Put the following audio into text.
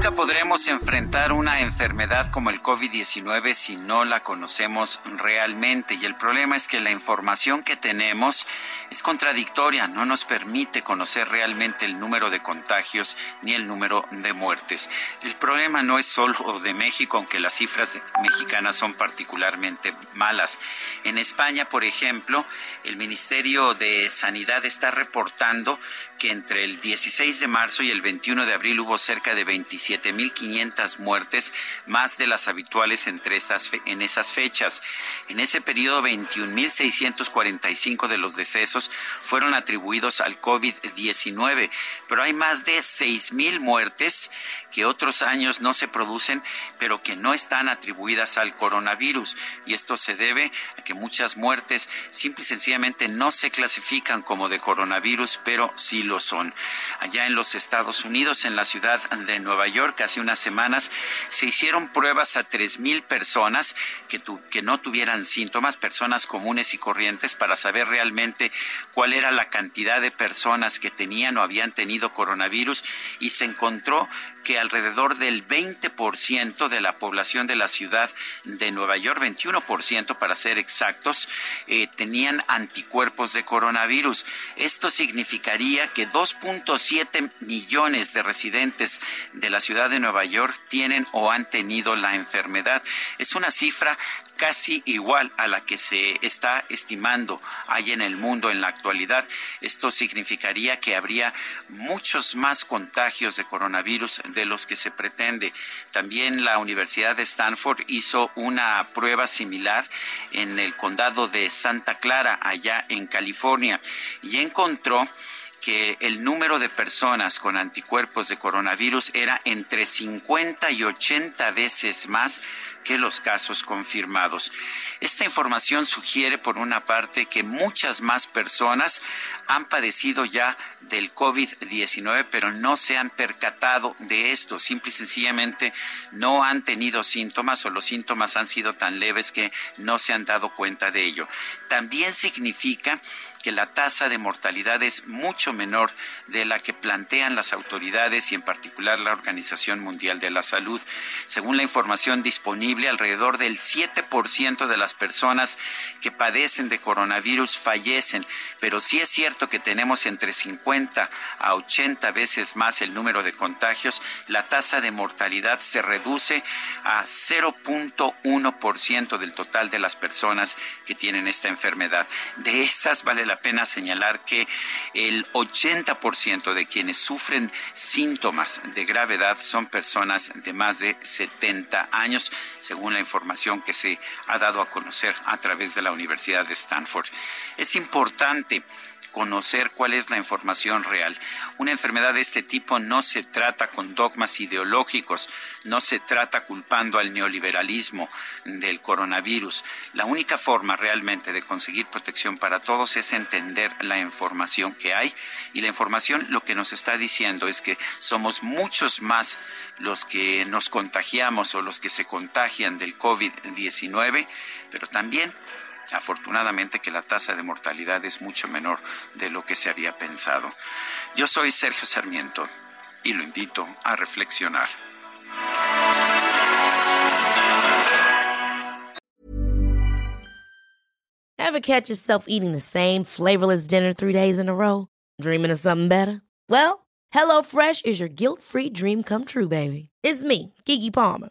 Nunca podremos enfrentar una enfermedad como el COVID-19 si no la conocemos realmente y el problema es que la información que tenemos es contradictoria, no nos permite conocer realmente el número de contagios ni el número de muertes. El problema no es solo de México, aunque las cifras mexicanas son particularmente malas. En España, por ejemplo, el Ministerio de Sanidad está reportando que entre el 16 de marzo y el 21 de abril hubo cerca de 27.500 muertes, más de las habituales entre esas, en esas fechas. En ese periodo, 21.645 de los decesos fueron atribuidos al COVID-19, pero hay más de 6.000 muertes que otros años no se producen, pero que no están atribuidas al coronavirus. Y esto se debe a que muchas muertes simple y sencillamente no se clasifican como de coronavirus, pero sí lo son. Allá en los Estados Unidos, en la ciudad de Nueva York, hace unas semanas, se hicieron pruebas a 3.000 personas que, que no tuvieran síntomas, personas comunes y corrientes, para saber realmente cuál era la cantidad de personas que tenían o habían tenido coronavirus y se encontró que alrededor del 20% de la población de la ciudad de Nueva York, 21% para ser exactos, eh, tenían anticuerpos de coronavirus. Esto significaría que 2.7 millones de residentes de la ciudad de Nueva York tienen o han tenido la enfermedad. Es una cifra casi igual a la que se está estimando ahí en el mundo en la actualidad. Esto significaría que habría muchos más contagios de coronavirus de los que se pretende. También la Universidad de Stanford hizo una prueba similar en el condado de Santa Clara, allá en California, y encontró que el número de personas con anticuerpos de coronavirus era entre 50 y 80 veces más que los casos confirmados. Esta información sugiere, por una parte, que muchas más personas han padecido ya del COVID-19, pero no se han percatado de esto. Simple y sencillamente no han tenido síntomas o los síntomas han sido tan leves que no se han dado cuenta de ello. También significa que la tasa de mortalidad es mucho menor de la que plantean las autoridades y en particular la Organización Mundial de la Salud. Según la información disponible, alrededor del 7% de las personas que padecen de coronavirus fallecen, pero sí es cierto que tenemos entre 50 a 80 veces más el número de contagios, la tasa de mortalidad se reduce a 0.1% del total de las personas que tienen esta enfermedad. De esas vale la pena señalar que el 80% de quienes sufren síntomas de gravedad son personas de más de 70 años, según la información que se ha dado a conocer a través de la Universidad de Stanford. Es importante conocer cuál es la información real. Una enfermedad de este tipo no se trata con dogmas ideológicos, no se trata culpando al neoliberalismo del coronavirus. La única forma realmente de conseguir protección para todos es entender la información que hay y la información lo que nos está diciendo es que somos muchos más los que nos contagiamos o los que se contagian del COVID-19, pero también Afortunadamente que la tasa de mortalidad es mucho menor de lo que se había pensado. Yo soy Sergio Sarmiento y lo invito a reflexionar. Ever catch yourself eating the same flavorless dinner three days in a row? Dreaming of something better? Well, HelloFresh is your guilt-free dream come true, baby. It's me, Kiki Palmer.